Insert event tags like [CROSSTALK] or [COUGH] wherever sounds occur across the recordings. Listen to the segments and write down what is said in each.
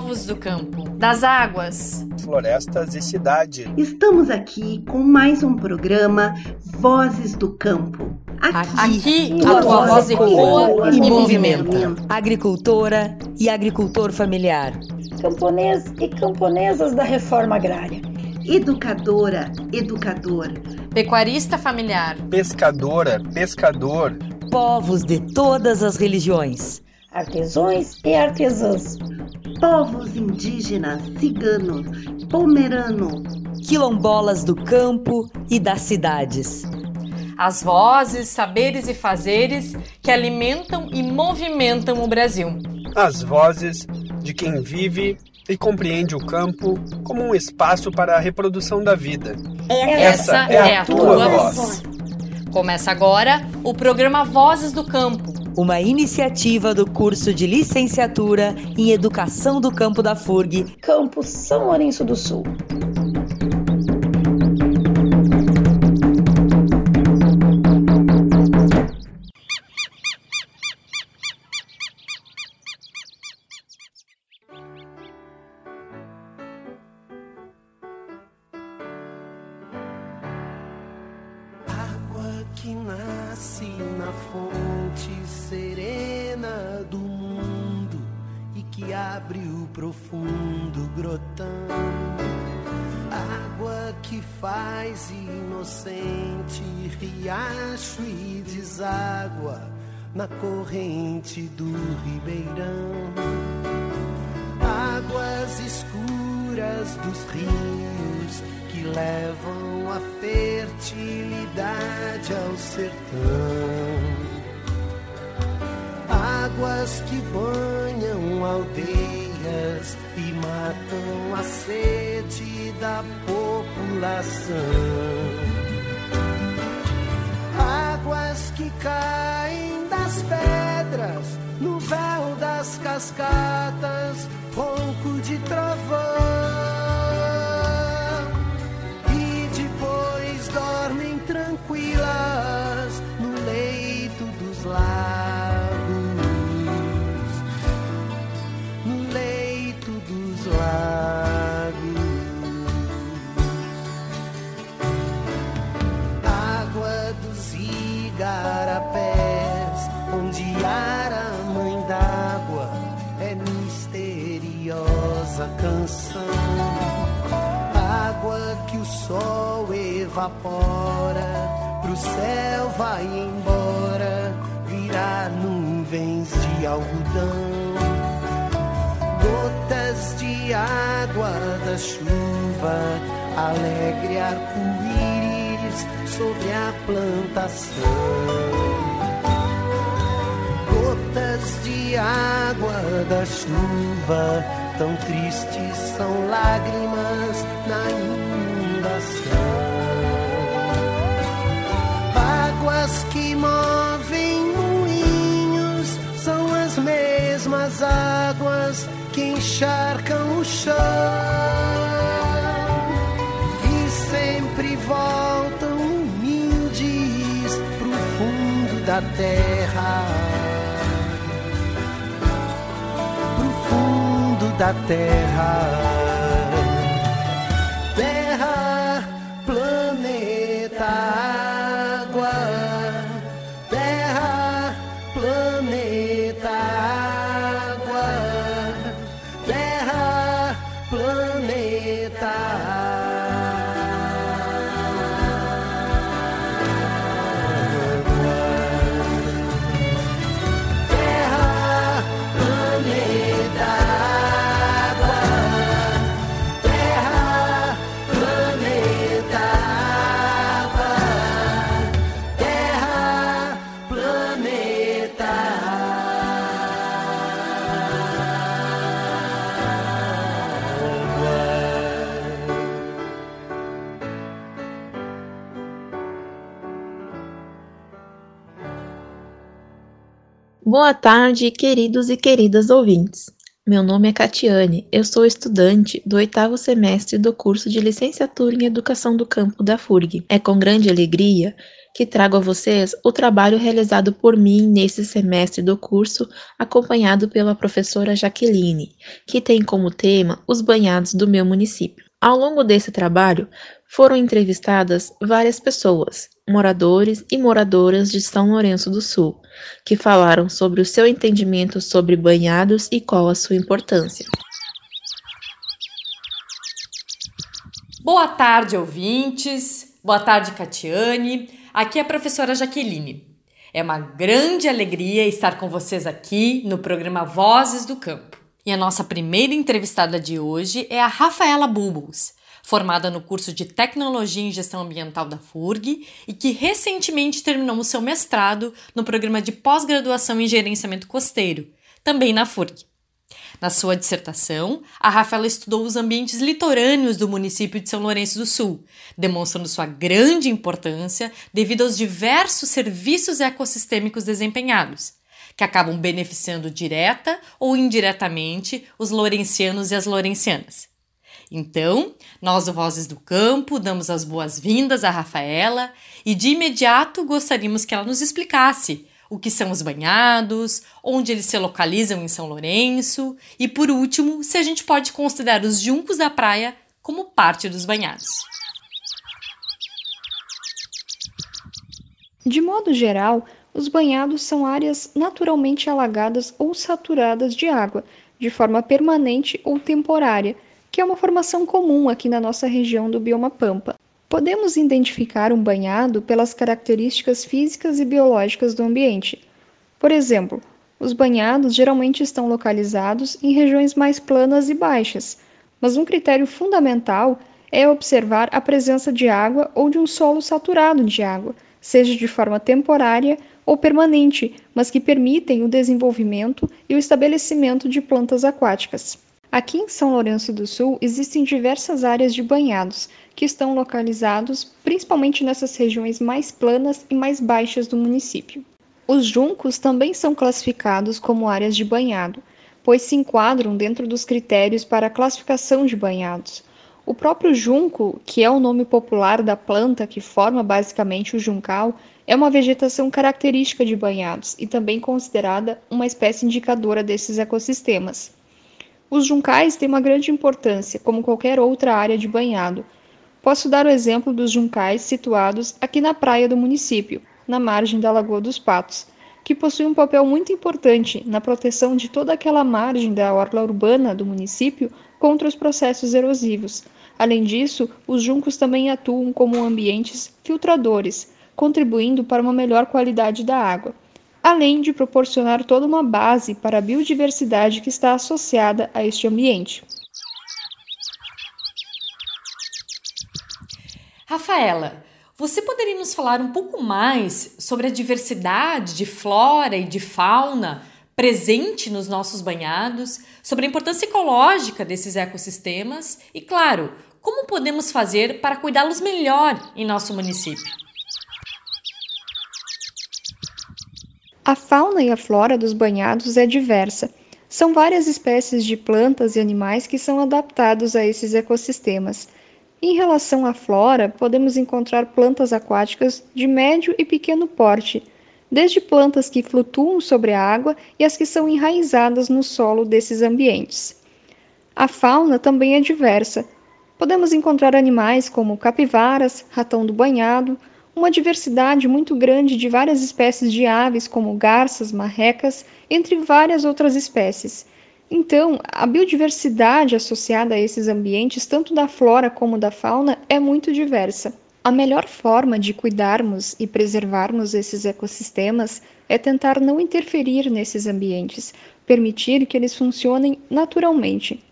povos do campo, das águas, florestas e cidade. Estamos aqui com mais um programa Vozes do Campo. Aqui, aqui a tua voz ecoa e movimenta. Agricultora e agricultor familiar. Camponês e camponesas da reforma agrária. Educadora, educador. Pecuarista familiar. Pescadora, pescador. Povos de todas as religiões. Artesões e artesãs. Povos indígenas, ciganos, pomerano. Quilombolas do campo e das cidades as vozes, saberes e fazeres que alimentam e movimentam o Brasil. As vozes de quem vive e compreende o campo como um espaço para a reprodução da vida. Essa, Essa é, a, é a tua, tua voz. voz. Começa agora o programa Vozes do Campo. Uma iniciativa do curso de licenciatura em Educação do Campo da FURG, Campus São Lourenço do Sul. Corrente do ribeirão. Águas escuras dos rios que levam a fertilidade ao sertão. Águas que banham aldeias e matam a sede da população. Águas que caem pedras, no véu das cascatas, ronco de trovão. E depois dormem tranquilas no leito dos lagos. No leito dos lagos. Água dos igarapés canção. Água que o sol evapora, pro céu vai embora, virar nuvens de algodão. Gotas de água da chuva, alegre arco-íris sobre a plantação gotas de água da chuva Tão tristes são lágrimas na inundação. Águas que movem moinhos são as mesmas águas que encharcam o chão e sempre voltam humildes pro fundo da terra. Da terra. Boa tarde, queridos e queridas ouvintes. Meu nome é Catiane, eu sou estudante do oitavo semestre do curso de Licenciatura em Educação do Campo da FURG. É com grande alegria que trago a vocês o trabalho realizado por mim nesse semestre do curso, acompanhado pela professora Jaqueline, que tem como tema os banhados do meu município. Ao longo desse trabalho, foram entrevistadas várias pessoas, moradores e moradoras de São Lourenço do Sul, que falaram sobre o seu entendimento sobre banhados e qual a sua importância. Boa tarde, ouvintes. Boa tarde, Catiane. Aqui é a professora Jaqueline. É uma grande alegria estar com vocês aqui no programa Vozes do Campo. E a nossa primeira entrevistada de hoje é a Rafaela Bubbles, formada no curso de Tecnologia em Gestão Ambiental da FURG e que recentemente terminou o seu mestrado no programa de pós-graduação em Gerenciamento Costeiro, também na FURG. Na sua dissertação, a Rafaela estudou os ambientes litorâneos do município de São Lourenço do Sul, demonstrando sua grande importância devido aos diversos serviços ecossistêmicos desempenhados, que acabam beneficiando direta ou indiretamente os lourencianos e as lourencianas. Então, nós Vozes do Campo damos as boas-vindas à Rafaela e de imediato gostaríamos que ela nos explicasse o que são os banhados, onde eles se localizam em São Lourenço e, por último, se a gente pode considerar os juncos da praia como parte dos banhados. De modo geral, os banhados são áreas naturalmente alagadas ou saturadas de água, de forma permanente ou temporária, que é uma formação comum aqui na nossa região do bioma Pampa. Podemos identificar um banhado pelas características físicas e biológicas do ambiente. Por exemplo, os banhados geralmente estão localizados em regiões mais planas e baixas, mas um critério fundamental é observar a presença de água ou de um solo saturado de água, seja de forma temporária ou permanente, mas que permitem o desenvolvimento e o estabelecimento de plantas aquáticas. Aqui em São Lourenço do Sul existem diversas áreas de banhados, que estão localizados principalmente nessas regiões mais planas e mais baixas do município. Os juncos também são classificados como áreas de banhado, pois se enquadram dentro dos critérios para a classificação de banhados. O próprio junco, que é o nome popular da planta que forma basicamente o juncal, é uma vegetação característica de banhados e também considerada uma espécie indicadora desses ecossistemas. Os juncais têm uma grande importância, como qualquer outra área de banhado. Posso dar o exemplo dos juncais situados aqui na praia do município, na margem da Lagoa dos Patos, que possuem um papel muito importante na proteção de toda aquela margem da orla urbana do município contra os processos erosivos. Além disso, os juncos também atuam como ambientes filtradores, contribuindo para uma melhor qualidade da água além de proporcionar toda uma base para a biodiversidade que está associada a este ambiente. Rafaela, você poderia nos falar um pouco mais sobre a diversidade de flora e de fauna presente nos nossos banhados, sobre a importância ecológica desses ecossistemas e, claro, como podemos fazer para cuidá-los melhor em nosso município? A fauna e a flora dos banhados é diversa. São várias espécies de plantas e animais que são adaptados a esses ecossistemas. Em relação à flora, podemos encontrar plantas aquáticas de médio e pequeno porte, desde plantas que flutuam sobre a água e as que são enraizadas no solo desses ambientes. A fauna também é diversa. Podemos encontrar animais como capivaras, ratão do banhado, uma diversidade muito grande de várias espécies de aves, como garças, marrecas, entre várias outras espécies. Então, a biodiversidade associada a esses ambientes, tanto da flora como da fauna, é muito diversa. A melhor forma de cuidarmos e preservarmos esses ecossistemas é tentar não interferir nesses ambientes, permitir que eles funcionem naturalmente.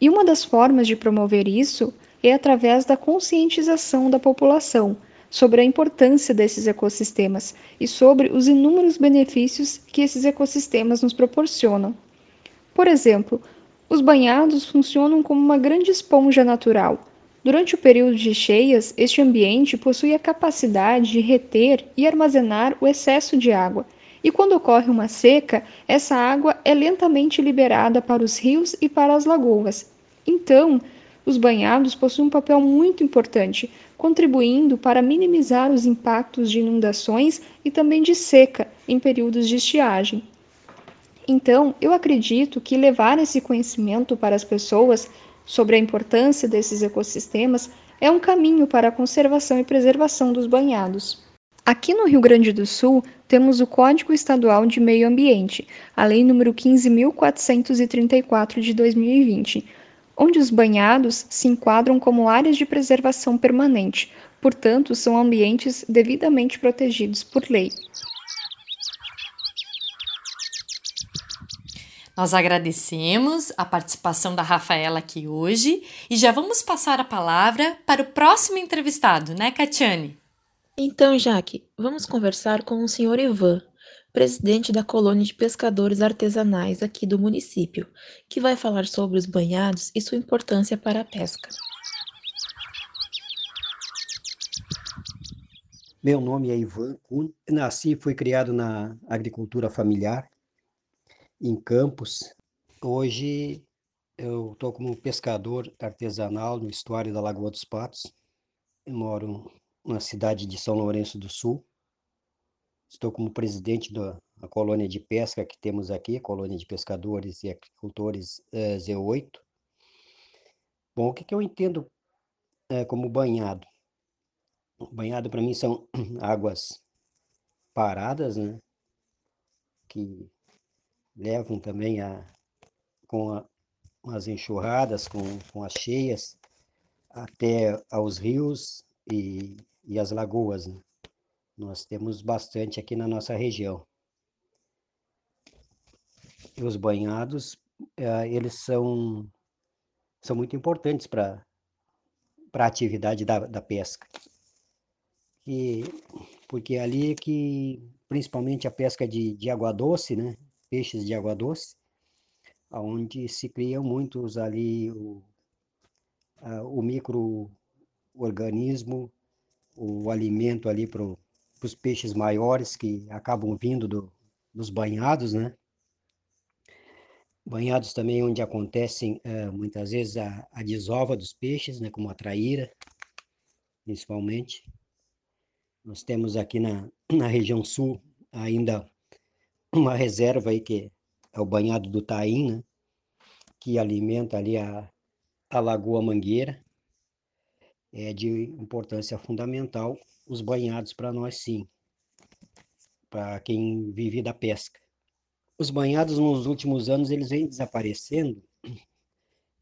E uma das formas de promover isso é através da conscientização da população sobre a importância desses ecossistemas e sobre os inúmeros benefícios que esses ecossistemas nos proporcionam. Por exemplo, os banhados funcionam como uma grande esponja natural. Durante o período de cheias, este ambiente possui a capacidade de reter e armazenar o excesso de água, E quando ocorre uma seca, essa água é lentamente liberada para os rios e para as lagoas. Então, os banhados possuem um papel muito importante, contribuindo para minimizar os impactos de inundações e também de seca em períodos de estiagem. Então, eu acredito que levar esse conhecimento para as pessoas sobre a importância desses ecossistemas é um caminho para a conservação e preservação dos banhados. Aqui no Rio Grande do Sul, temos o Código Estadual de Meio Ambiente, a Lei nº 15.434 de 2020, onde os banhados se enquadram como áreas de preservação permanente, portanto, são ambientes devidamente protegidos por lei. Nós agradecemos a participação da Rafaela aqui hoje e já vamos passar a palavra para o próximo entrevistado, né, Catiane? Então, Jaque, vamos conversar com o senhor Ivan, presidente da colônia de pescadores artesanais aqui do município, que vai falar sobre os banhados e sua importância para a pesca. Meu nome é Ivan Kuhn. Nasci e fui criado na agricultura familiar em Campos. Hoje eu estou como pescador artesanal no estuário da Lagoa dos Patos. Eu moro na cidade de São Lourenço do Sul. Estou como presidente da colônia de pesca que temos aqui, colônia de pescadores e agricultores é, Z8. Bom, o que, que eu entendo é, como banhado? Banhado para mim são [CLEARS THROAT] águas paradas, né? Que levam também a, com a, as enxurradas, com, com as cheias, até aos rios e, e as lagoas. Né? Nós temos bastante aqui na nossa região. E os banhados, eh, eles são, são muito importantes para a atividade da, da pesca. E, porque é ali que, principalmente a pesca de, de água doce, né? peixes de água doce, onde se criam muitos ali o, a, o microorganismo, o alimento ali para os peixes maiores que acabam vindo do, dos banhados, né? Banhados também onde acontecem é, muitas vezes a, a desova dos peixes, né? Como a traíra, principalmente. Nós temos aqui na, na região sul ainda uma reserva aí que é o banhado do Taim, né? que alimenta ali a, a Lagoa Mangueira. É de importância fundamental os banhados para nós, sim, para quem vive da pesca. Os banhados nos últimos anos eles vêm desaparecendo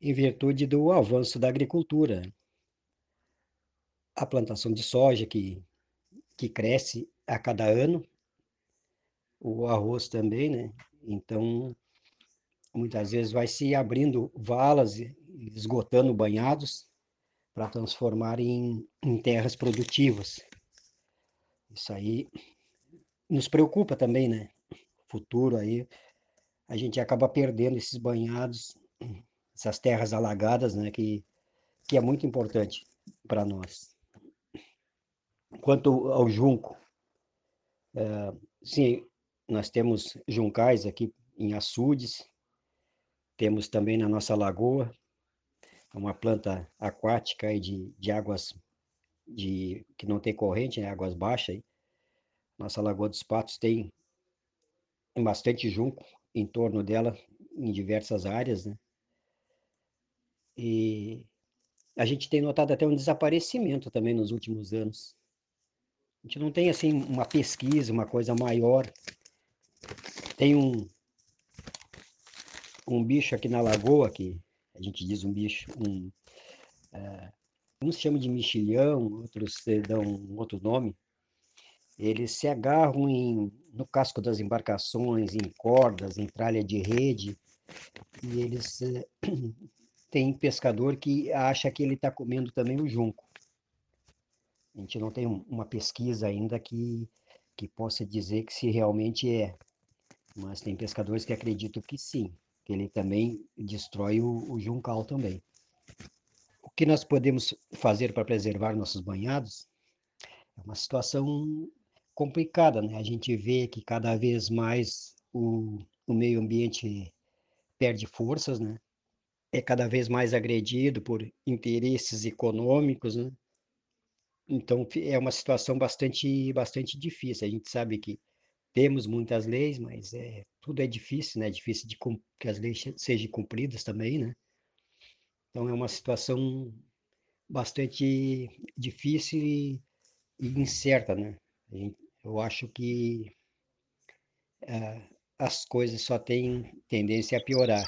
em virtude do avanço da agricultura. A plantação de soja que, que cresce a cada ano o arroz também, né? Então, muitas vezes vai se abrindo valas, esgotando banhados para transformar em, em terras produtivas. Isso aí nos preocupa também, né? Futuro aí, a gente acaba perdendo esses banhados, essas terras alagadas, né? Que, que é muito importante para nós. Quanto ao junco, é, sim, nós temos juncais aqui em açudes, temos também na nossa lagoa, uma planta aquática de, de águas de, que não tem corrente, né, águas baixas. Aí. Nossa Lagoa dos Patos tem bastante junco em torno dela, em diversas áreas, né? E a gente tem notado até um desaparecimento também nos últimos anos. A gente não tem, assim, uma pesquisa, uma coisa maior tem um, um bicho aqui na lagoa, que a gente diz um bicho, um, é, uns chamam de mexilhão, outros dão um outro nome. Eles se agarram em, no casco das embarcações, em cordas, em tralha de rede, e eles é, [CLEARS THROAT] tem pescador que acha que ele está comendo também o junco. A gente não tem uma pesquisa ainda que, que possa dizer que se realmente é mas tem pescadores que acreditam que sim, que ele também destrói o, o juncal também. O que nós podemos fazer para preservar nossos banhados é uma situação complicada, né? A gente vê que cada vez mais o, o meio ambiente perde forças, né? É cada vez mais agredido por interesses econômicos, né? Então é uma situação bastante bastante difícil. A gente sabe que temos muitas leis, mas é, tudo é difícil, né? É difícil de que as leis sejam cumpridas também, né? Então é uma situação bastante difícil e, e incerta, né? Eu acho que uh, as coisas só têm tendência a piorar.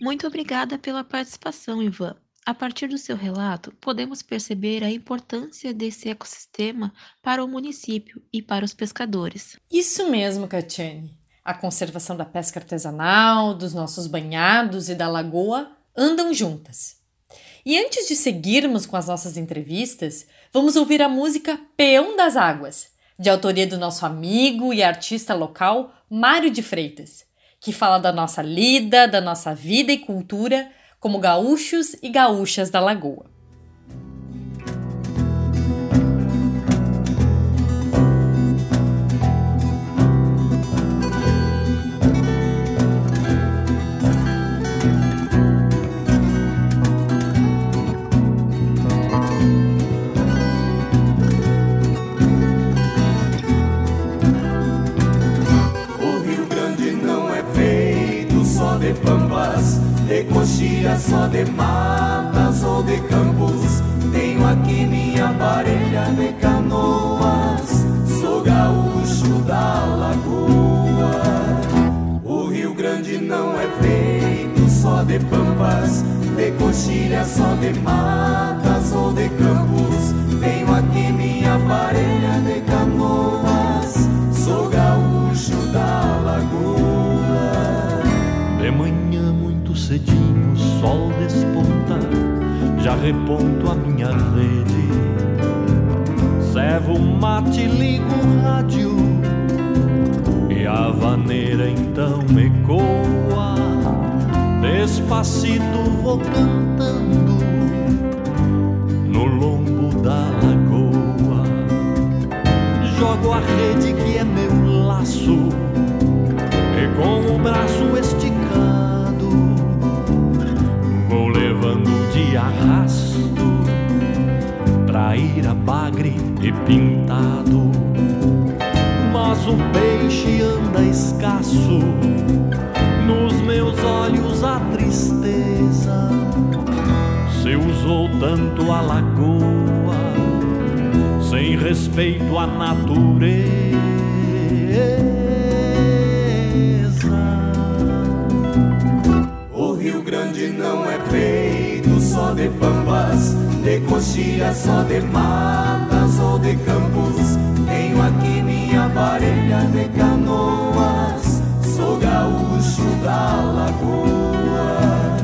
Muito obrigada pela participação, Ivan. A partir do seu relato, podemos perceber a importância desse ecossistema para o município e para os pescadores. Isso mesmo, Catiane. A conservação da pesca artesanal, dos nossos banhados e da lagoa andam juntas. E antes de seguirmos com as nossas entrevistas, vamos ouvir a música Peão das Águas, de autoria do nosso amigo e artista local Mário de Freitas, que fala da nossa lida, da nossa vida e cultura como gaúchos e gaúchas da Lagoa. Coxilha só de matas ou de campos. Tenho aqui minha parelha de canoas. Sou gaúcho da lagoa. O Rio Grande não é feito só de pampas, de coxilha só de matas reponto a minha rede. Servo mate, ligo o rádio e a vaneira então ecoa. Despacito vou cantando no lombo da lagoa. Jogo a rede que é meu laço e com o braço esticado arrasto pra ir a bagre e pintado. Mas o peixe anda escasso, nos meus olhos a tristeza. Se usou tanto a lagoa, sem respeito à natureza. O Rio Grande não é feio só de pampas, de coxilha só de matas ou de campos. Tenho aqui minha parelha de canoas, sou gaúcho da lagoa.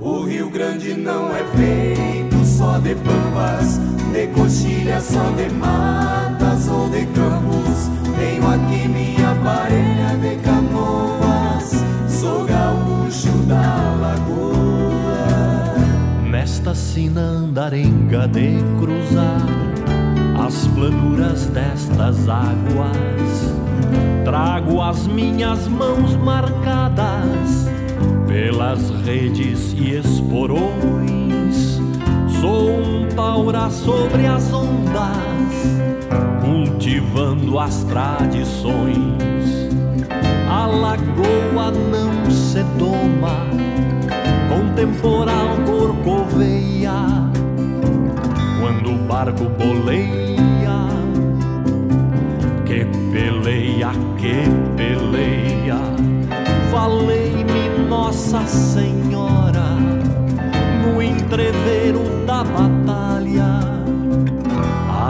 O Rio Grande não é feito só de pampas, de coxilha só de matas ou de campos. Tenho aqui minha parelha de canoas, sou gaúcho da lagoa nesta sina andarenga de cruzar as planuras destas águas. Trago as minhas mãos marcadas pelas redes e esporões. Sou um taura sobre as ondas, cultivando as tradições. A lagoa não se com temporal corcoveia, quando o barco boleia, que peleia, que peleia, valei-me Nossa Senhora, no entreveiro da batalha,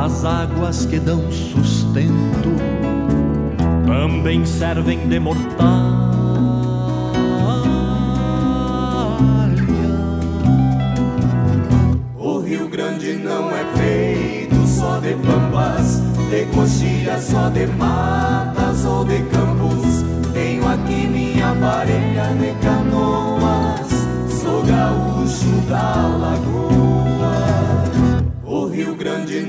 as águas que dão sustento também servem de mortal só de matas ou de campos. Tenho aqui minha parelha de canoas, sou gaúcho da lagoa. O Rio Grande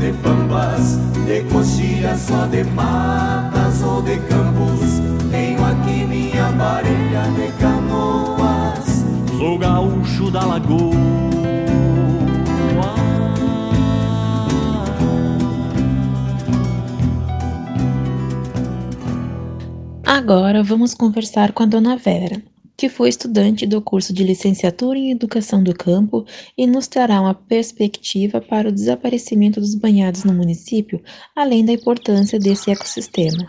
de pampas, de coxilhas, só de matas ou de campos. Tenho aqui minha parelha de canoas. Sou gaúcho da lagoa. Agora vamos conversar com a dona Vera, que foi estudante do curso de licenciatura em Educação do Campo e nos trará uma perspectiva para o desaparecimento dos banhados no município, além da importância desse ecossistema.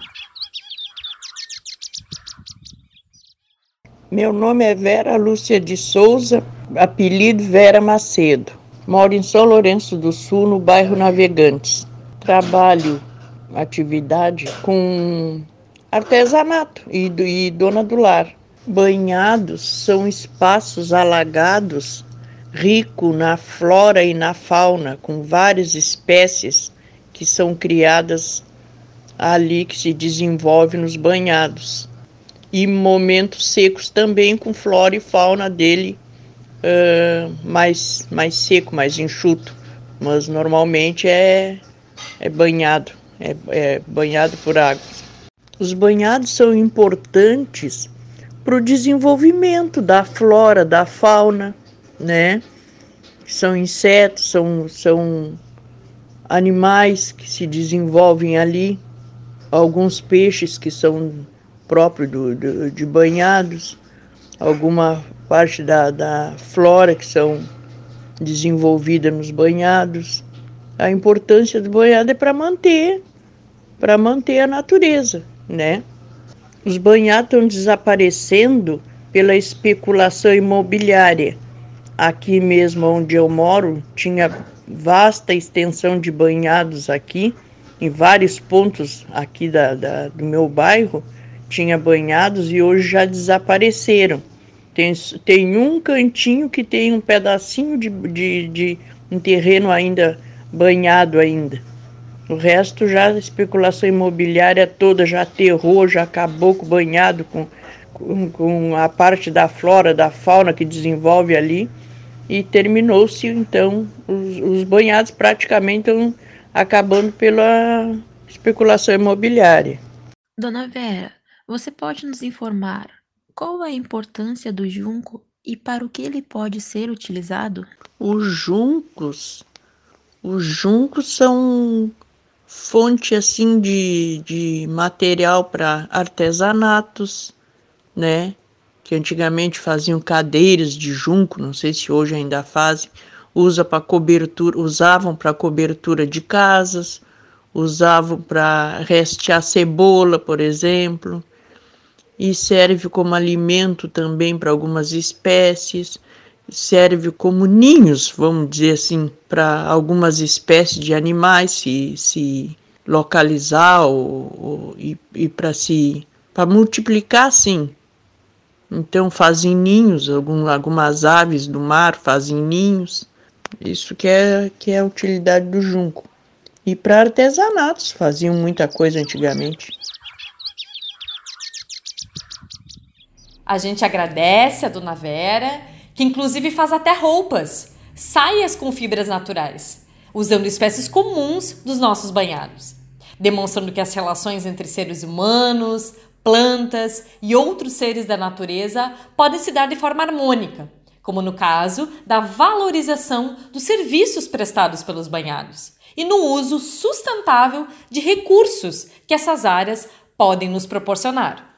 Meu nome é Vera Lúcia de Souza, apelido Vera Macedo. Moro em São Lourenço do Sul, no bairro Navegantes. Trabalho atividade com artesanato e, e dona do lar. Banhados são espaços alagados, rico na flora e na fauna, com várias espécies que são criadas ali, que se desenvolve nos banhados. E momentos secos também, com flora e fauna dele uh, mais, mais seco, mais enxuto. Mas normalmente é, é banhado, é, é banhado por água. Os banhados são importantes para o desenvolvimento da flora, da fauna, né? São insetos, são, são animais que se desenvolvem ali, alguns peixes que são próprios do, do, de banhados, alguma parte da, da flora que são desenvolvida nos banhados. A importância do banhado é para manter, para manter a natureza né? Os banhados estão desaparecendo pela especulação imobiliária. Aqui mesmo onde eu moro, tinha vasta extensão de banhados aqui, em vários pontos aqui da, da, do meu bairro, tinha banhados e hoje já desapareceram. Tem, tem um cantinho que tem um pedacinho de, de, de um terreno ainda banhado ainda. O resto já a especulação imobiliária toda já aterrou, já acabou com o banhado, com, com, com a parte da flora, da fauna que desenvolve ali. E terminou-se então, os, os banhados praticamente estão acabando pela especulação imobiliária. Dona Vera, você pode nos informar qual a importância do junco e para o que ele pode ser utilizado? Os juncos, os juncos são fonte assim de, de material para artesanatos, né? Que antigamente faziam cadeiras de junco, não sei se hoje ainda fazem, usa para cobertura, usavam para cobertura de casas, usavam para restear cebola, por exemplo, e serve como alimento também para algumas espécies, serve como ninhos, vamos dizer assim, para algumas espécies de animais se, se localizar ou, ou e, e para se para multiplicar sim. Então fazem ninhos, algum, algumas aves do mar fazem ninhos. Isso que é, que é a utilidade do junco. E para artesanatos, faziam muita coisa antigamente. A gente agradece a dona Vera que inclusive faz até roupas, saias com fibras naturais, usando espécies comuns dos nossos banhados, demonstrando que as relações entre seres humanos, plantas e outros seres da natureza podem se dar de forma harmônica, como no caso da valorização dos serviços prestados pelos banhados e no uso sustentável de recursos que essas áreas podem nos proporcionar.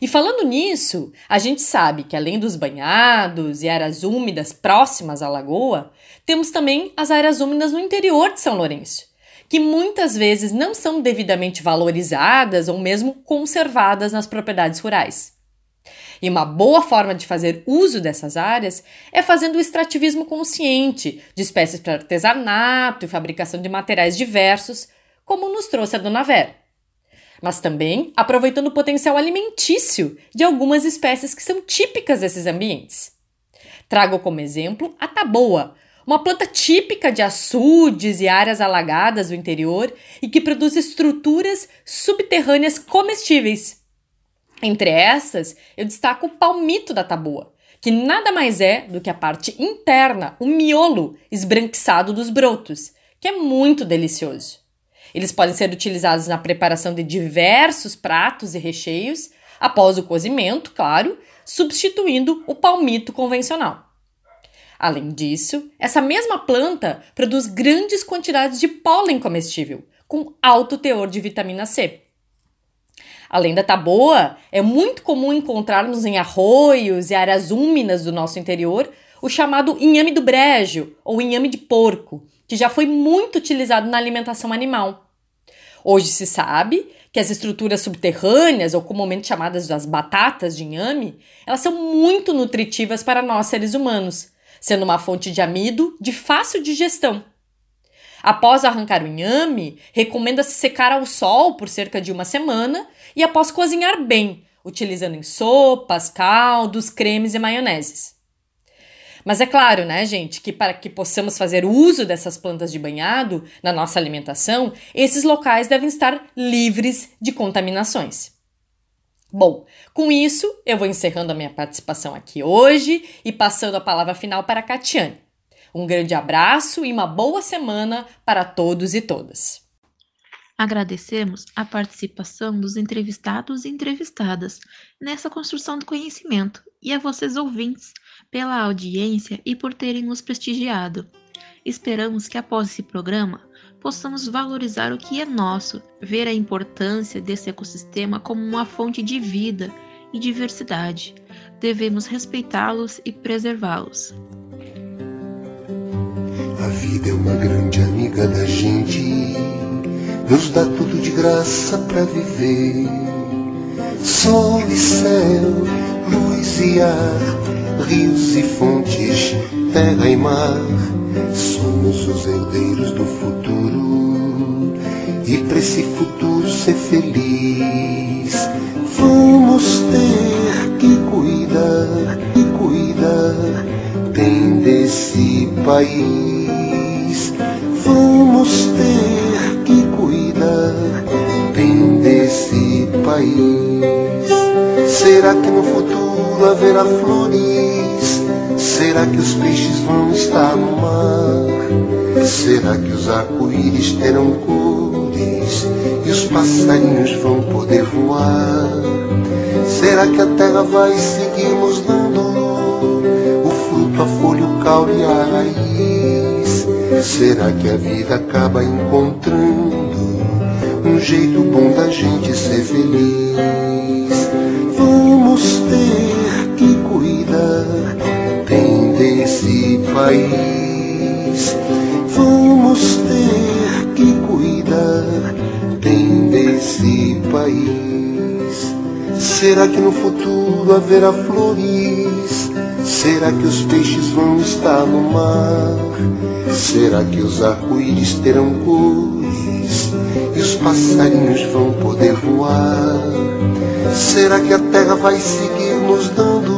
E falando nisso, a gente sabe que além dos banhados e áreas úmidas próximas à lagoa, temos também as áreas úmidas no interior de São Lourenço, que muitas vezes não são devidamente valorizadas ou mesmo conservadas nas propriedades rurais. E uma boa forma de fazer uso dessas áreas é fazendo o extrativismo consciente de espécies para artesanato e fabricação de materiais diversos, como nos trouxe a Dona Vera mas também aproveitando o potencial alimentício de algumas espécies que são típicas desses ambientes. Trago como exemplo a taboa, uma planta típica de açudes e áreas alagadas do interior e que produz estruturas subterrâneas comestíveis. Entre essas, eu destaco o palmito da taboa, que nada mais é do que a parte interna, o miolo esbranquiçado dos brotos, que é muito delicioso. Eles podem ser utilizados na preparação de diversos pratos e recheios, após o cozimento, claro, substituindo o palmito convencional. Além disso, essa mesma planta produz grandes quantidades de pólen comestível, com alto teor de vitamina C. Além da taboa, é muito comum encontrarmos em arroios e áreas úmidas do nosso interior o chamado inhame do brejo ou inhame de porco, que já foi muito utilizado na alimentação animal. Hoje se sabe que as estruturas subterrâneas, ou comumente chamadas das batatas de inhame, elas são muito nutritivas para nós seres humanos, sendo uma fonte de amido de fácil digestão. Após arrancar o inhame, recomenda-se secar ao sol por cerca de uma semana e após cozinhar bem, utilizando em sopas, caldos, cremes e maioneses. Mas é claro, né, gente, que para que possamos fazer uso dessas plantas de banhado na nossa alimentação, esses locais devem estar livres de contaminações. Bom, com isso, eu vou encerrando a minha participação aqui hoje e passando a palavra final para a Catiane. Um grande abraço e uma boa semana para todos e todas. Agradecemos a participação dos entrevistados e entrevistadas nessa construção do conhecimento e a vocês ouvintes pela audiência e por terem nos prestigiado. Esperamos que após esse programa possamos valorizar o que é nosso, ver a importância desse ecossistema como uma fonte de vida e diversidade. Devemos respeitá-los e preservá-los. A vida é uma grande amiga da gente, nos dá tudo de graça para viver. Sol e céu, luz e ar, rios e fontes, terra e mar. Somos os herdeiros do futuro e para esse futuro ser feliz, vamos ter que cuidar e cuidar bem desse país. Vamos ter país. Será que no futuro haverá flores? Será que os peixes vão estar no mar? Será que os arco-íris terão cores? E os passarinhos vão poder voar? Será que a terra vai seguir nos dando o fruto, a folha, o caule e a raiz? Será que a vida acaba encontrando jeito bom da gente ser feliz? Vamos ter que cuidar bem desse país. Vamos ter que cuidar bem desse país. Será que no futuro haverá flores? Será que os peixes vão estar no mar? Será que os arco-íris terão cores? Os passarinhos vão poder voar? Será que a terra vai seguir nos dando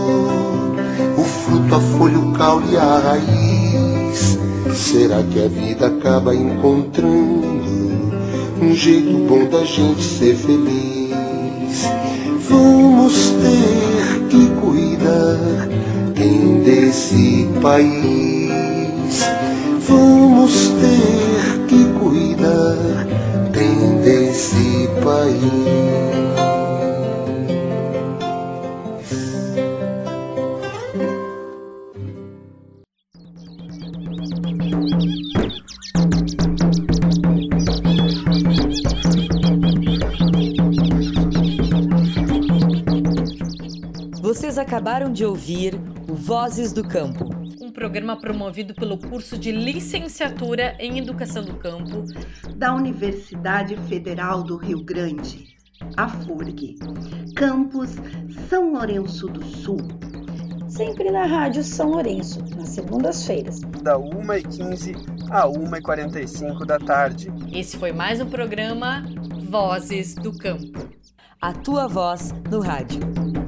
o fruto, a folha, o caule e a raiz? Será que a vida acaba encontrando um jeito bom da gente ser feliz? Vamos ter que cuidar bem desse país. Vamos ter acabaram de ouvir o Vozes do Campo. Um programa promovido pelo curso de Licenciatura em Educação do Campo da Universidade Federal do Rio Grande, a FURG, campus São Lourenço do Sul. Sempre na Rádio São Lourenço, nas segundas-feiras. Da 1h15 a 1h45 da tarde. Esse foi mais um programa Vozes do Campo. A tua voz no rádio.